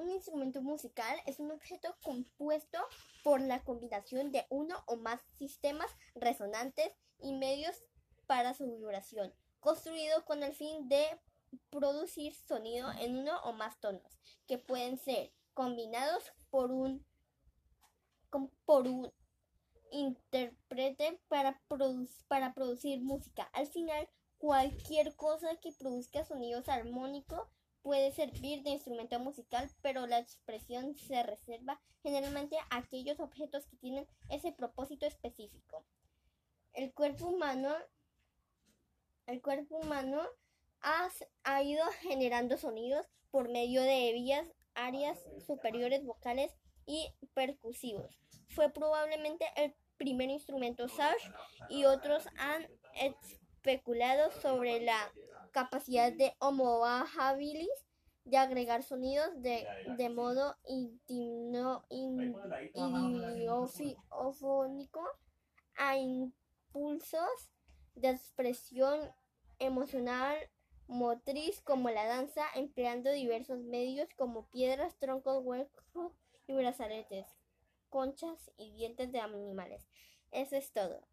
Un instrumento musical es un objeto compuesto por la combinación de uno o más sistemas resonantes y medios para su vibración, construido con el fin de producir sonido en uno o más tonos, que pueden ser combinados por un, por un intérprete para, para producir música. Al final, cualquier cosa que produzca sonidos armónicos puede servir de instrumento musical, pero la expresión se reserva generalmente a aquellos objetos que tienen ese propósito específico. El cuerpo humano, el cuerpo humano ha, ha ido generando sonidos por medio de vías áreas superiores vocales y percusivos. Fue probablemente el primer instrumento Sage y otros han especulado sobre la capacidad de Homo habilis de agregar sonidos de, de modo idiofónico a impulsos de expresión emocional motriz como la danza, empleando diversos medios como piedras, troncos, huecos y brazaletes, conchas y dientes de animales. Eso es todo.